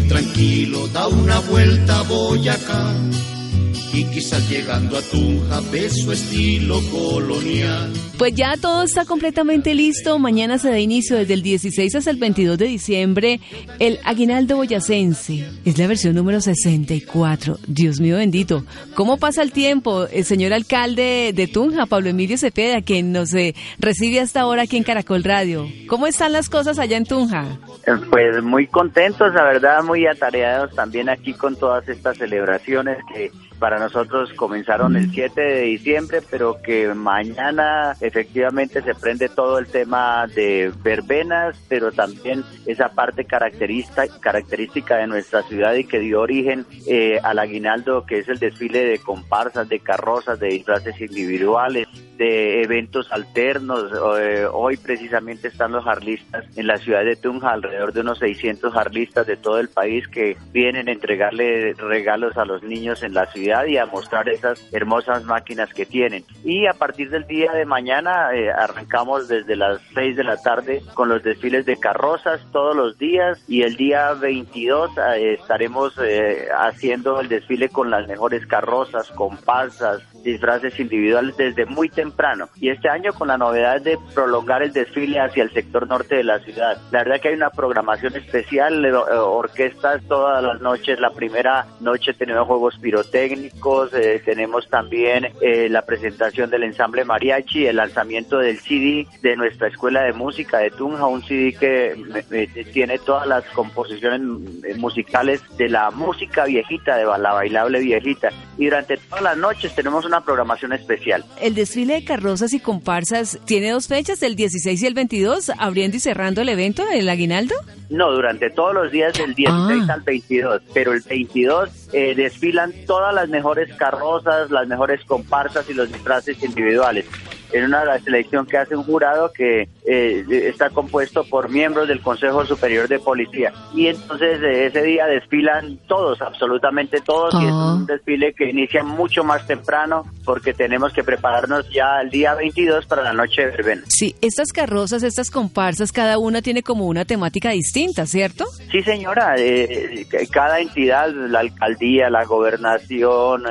Tranquilo, da una vuelta a Boyacá. Y quizás llegando a Tunja ves su estilo colonial. Pues ya todo está completamente listo. Mañana se da inicio desde el 16 hasta el 22 de diciembre el Aguinaldo Boyacense. Es la versión número 64. Dios mío bendito. ¿Cómo pasa el tiempo? El señor alcalde de Tunja, Pablo Emilio Cepeda, quien nos eh, recibe hasta ahora aquí en Caracol Radio. ¿Cómo están las cosas allá en Tunja? Pues muy contentos, la verdad, muy atareados también aquí con todas estas celebraciones que para nosotros comenzaron el 7 de diciembre, pero que mañana efectivamente se prende todo el tema de verbenas, pero también esa parte característica, característica de nuestra ciudad y que dio origen eh, al aguinaldo, que es el desfile de comparsas, de carrozas, de disfraces individuales, de eventos alternos. Eh, hoy precisamente están los jarlistas en la ciudad de Tunja, alrededor de unos 600 jarlistas de todo el país que vienen a entregarle regalos a los niños en la ciudad y a mostrar esas hermosas máquinas que tienen. Y a partir del día de mañana eh, arrancamos desde las 6 de la tarde con los desfiles de carrozas todos los días y el día 22 eh, estaremos eh, haciendo el desfile con las mejores carrozas, comparsas, disfraces individuales desde muy temprano. Y este año con la novedad de prolongar el desfile hacia el sector norte de la ciudad. La verdad que hay una programación especial, orquestas todas las noches. La primera noche tenemos juegos pirotécnicos, eh, tenemos también eh, la presentación del ensamble mariachi, el lanzamiento del CD de nuestra escuela de música de Tunja, un CD que tiene todas las composiciones musicales de la música viejita, de la bailable viejita. Y durante todas las noches tenemos una programación especial. El desfile de carrozas y comparsas tiene dos fechas, el 16 y el 22, abriendo y cerrando el evento del aguinaldo. No, durante todos los días del 16 al 22, pero el 22 eh, desfilan todas las mejores carrozas, las mejores comparsas y los disfraces individuales en una selección que hace un jurado que eh, está compuesto por miembros del Consejo Superior de Policía. Y entonces eh, ese día desfilan todos, absolutamente todos, y es un desfile que inicia mucho más temprano porque tenemos que prepararnos ya el día 22 para la noche de verbena. Sí, estas carrozas, estas comparsas, cada una tiene como una temática distinta, ¿cierto? Sí, señora, eh, cada entidad, la alcaldía, la gobernación,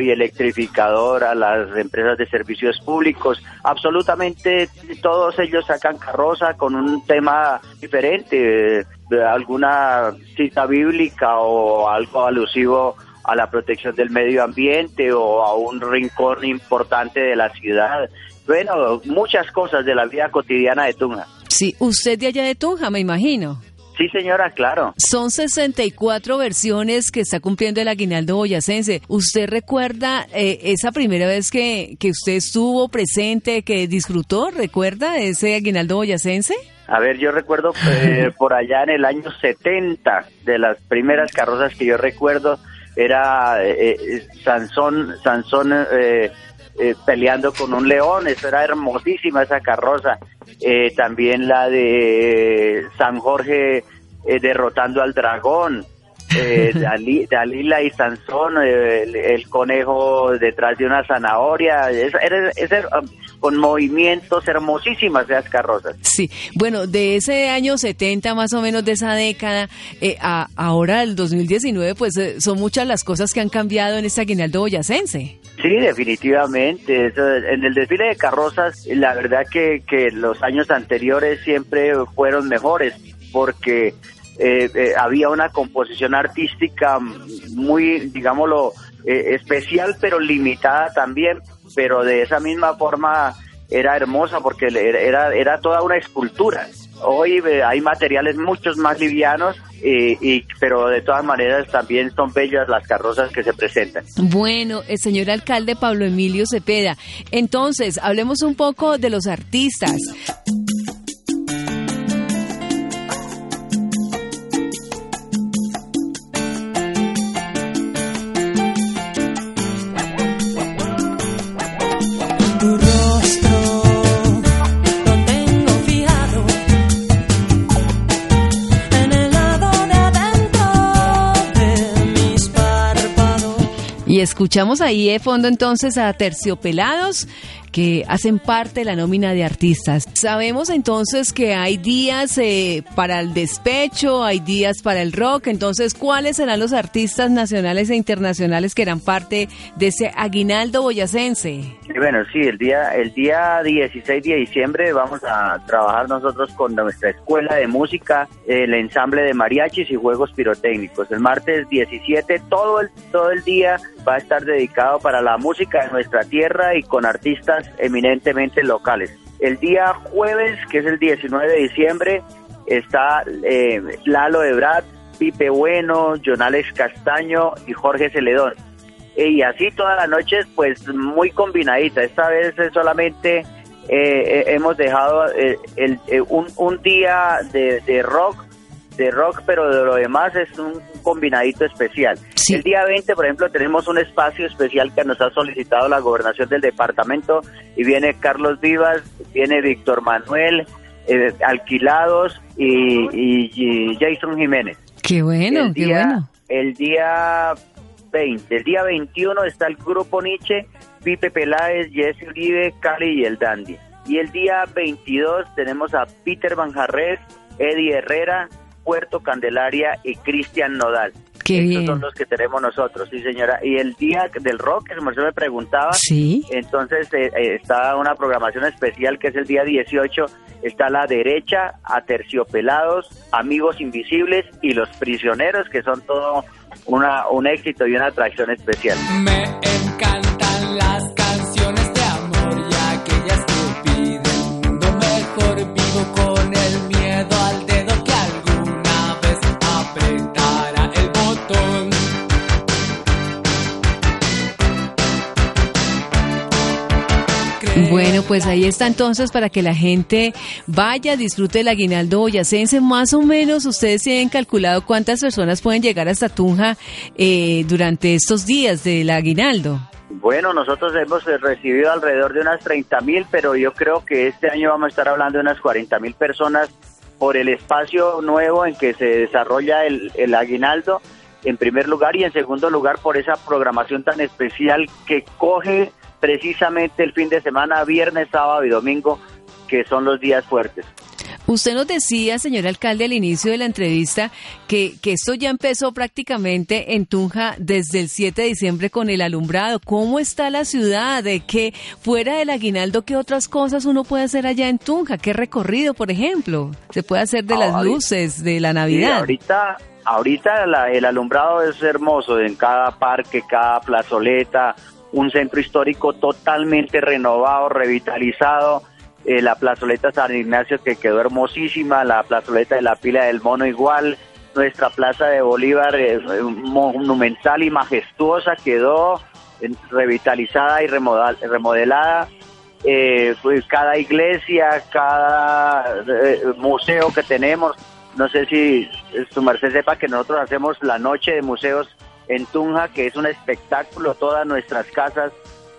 y Electrificador, a las empresas de servicios públicos, absolutamente todos ellos sacan carroza con un tema diferente, alguna cita bíblica o algo alusivo a la protección del medio ambiente o a un rincón importante de la ciudad. Bueno, muchas cosas de la vida cotidiana de Tunja. Sí, usted de allá de Tunja, me imagino. Sí, señora, claro. Son 64 versiones que está cumpliendo el aguinaldo boyacense. ¿Usted recuerda eh, esa primera vez que, que usted estuvo presente, que disfrutó? ¿Recuerda ese aguinaldo boyacense? A ver, yo recuerdo eh, por allá en el año 70, de las primeras carrozas que yo recuerdo, era eh, Sansón, Sansón peleando con un león, eso era hermosísima esa carroza. Eh, también la de San Jorge eh, derrotando al dragón, eh, Dalila y Sansón, el, conejo detrás de una zanahoria, es, um, con movimientos hermosísimas esas carrozas. Sí, bueno, de ese año 70 más o menos, de esa década, eh, a ahora el 2019, pues eh, son muchas las cosas que han cambiado en este aguinaldo boyacense. Sí, definitivamente. en el desfile de carrozas, la verdad que, que los años anteriores siempre fueron mejores porque eh, eh, había una composición artística muy, digámoslo, eh, especial, pero limitada también, pero de esa misma forma era hermosa porque era, era toda una escultura. Hoy hay materiales muchos más livianos, y, pero de todas maneras también son bellas las carrozas que se presentan. Bueno, el señor alcalde Pablo Emilio Cepeda, entonces hablemos un poco de los artistas. Escuchamos ahí de fondo entonces a Terciopelados que hacen parte de la nómina de artistas. Sabemos entonces que hay días eh, para el despecho, hay días para el rock, entonces ¿cuáles serán los artistas nacionales e internacionales que eran parte de ese aguinaldo boyacense? Bueno, sí, el día, el día 16 de diciembre vamos a trabajar nosotros con nuestra escuela de música, el ensamble de mariachis y juegos pirotécnicos. El martes 17, todo el, todo el día va a estar dedicado para la música de nuestra tierra y con artistas eminentemente locales. El día jueves, que es el 19 de diciembre, está eh, Lalo Ebrard, Pipe Bueno, Jonales Castaño y Jorge Celedón. Y así todas las noches, pues muy combinadita. Esta vez solamente eh, eh, hemos dejado el, un, un, día de rock de rock, pero de lo demás es un combinadito especial. El día 20, por ejemplo, tenemos un espacio especial que nos ha solicitado la gobernación del departamento y viene Carlos Vivas, viene Víctor Manuel, eh, Alquilados y, Jason Jiménez. Qué bueno, el qué bueno. El día 20, el día 21 está el grupo Nietzsche, Pipe Peláez, Jesse Uribe, Cali y el Dandy. Y el día 22 tenemos a Peter Banjarres, Eddie Herrera, Puerto Candelaria y Cristian Nodal. Qué son los que tenemos nosotros, sí señora. Y el día del rock, que se me preguntaba, sí. entonces eh, eh, está una programación especial que es el día 18, está la derecha, Aterciopelados, Amigos Invisibles y Los Prisioneros, que son todo una, un éxito y una atracción especial. Me encantan las pues ahí está entonces para que la gente vaya, disfrute el aguinaldo boyacense. Más o menos, ustedes tienen calculado cuántas personas pueden llegar hasta Tunja eh, durante estos días del aguinaldo. Bueno, nosotros hemos recibido alrededor de unas 30 mil, pero yo creo que este año vamos a estar hablando de unas 40 mil personas por el espacio nuevo en que se desarrolla el, el aguinaldo, en primer lugar, y en segundo lugar por esa programación tan especial que coge precisamente el fin de semana, viernes, sábado y domingo, que son los días fuertes. Usted nos decía, señor alcalde, al inicio de la entrevista, que, que esto ya empezó prácticamente en Tunja desde el 7 de diciembre con el alumbrado. ¿Cómo está la ciudad? ¿De qué, fuera del aguinaldo, qué otras cosas uno puede hacer allá en Tunja? ¿Qué recorrido, por ejemplo? Se puede hacer de las luces de la Navidad. ahorita, ahorita el alumbrado es hermoso en cada parque, cada plazoleta, un centro histórico totalmente renovado, revitalizado, eh, la plazoleta San Ignacio que quedó hermosísima, la plazoleta de la pila del mono igual, nuestra plaza de Bolívar eh, monumental y majestuosa quedó eh, revitalizada y remodelada. Pues cada iglesia, cada museo que tenemos, no sé si su merced sepa que nosotros hacemos la noche de museos en Tunja, que es un espectáculo. Todas nuestras casas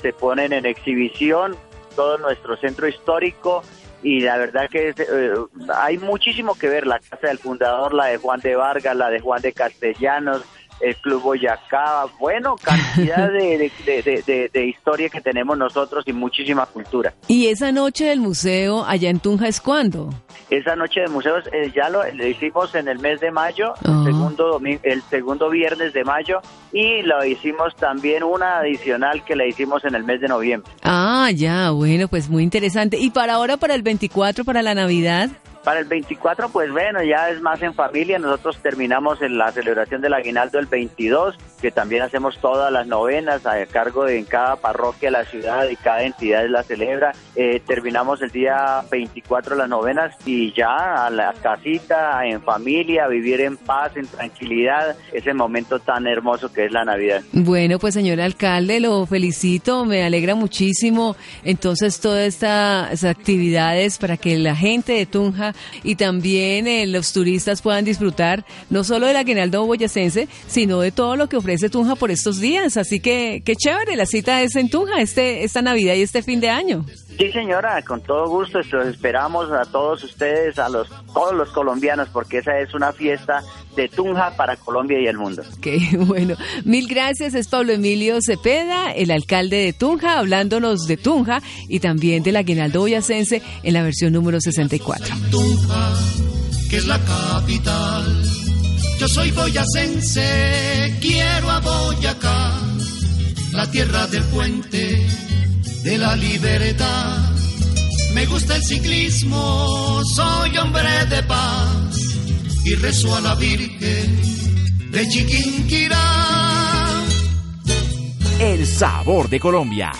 se ponen en exhibición, todo nuestro centro histórico y la verdad que eh, hay muchísimo que ver, la casa del fundador, la de Juan de Vargas, la de Juan de Castellanos, el Club Boyacá, bueno, cantidad de, de, de, de, historia que tenemos nosotros y muchísima cultura. ¿Y esa noche del museo allá en Tunja es cuándo? Esa noche de museos eh, ya lo, hicimos en el mes de mayo, el, Ah. segundo el segundo viernes de mayo, y lo hicimos también una adicional que la hicimos en el mes de noviembre. Ah, ya, bueno, pues muy interesante. ¿Y para ahora, para el 24, para la Navidad? Para el 24, pues bueno, ya es más en familia. Nosotros terminamos en la celebración del aguinaldo el 22, que también hacemos todas las novenas a cargo de en cada parroquia la ciudad y cada entidad la celebra. Eh, terminamos el día 24 las novenas y ya a la casita, en familia, a vivir en paz, en tranquilidad, ese momento tan hermoso que es la Navidad. Bueno, pues señor alcalde, lo felicito, me alegra muchísimo. Entonces, todas estas actividades para que la gente de Tunja y también eh, los turistas puedan disfrutar no solo del aguinaldo boyacense, sino de todo lo que ofrece Tunja por estos días. Así que, qué chévere, la cita es en Tunja este, esta Navidad y este fin de año. Sí, señora, con todo gusto. Esperamos a todos ustedes, a los todos los colombianos, porque esa es una fiesta de Tunja para Colombia y el mundo. Ok, bueno, mil gracias. Es Pablo Emilio Cepeda, el alcalde de Tunja, hablándonos de Tunja y también del aguinaldo boyacense en la versión número 64. Tunja, que es la capital. Yo soy boyacense, quiero a Boyacá, la tierra del puente de la libertad. Me gusta el ciclismo, soy hombre de paz y rezo a la Virgen de Chiquinquirá. El sabor de Colombia.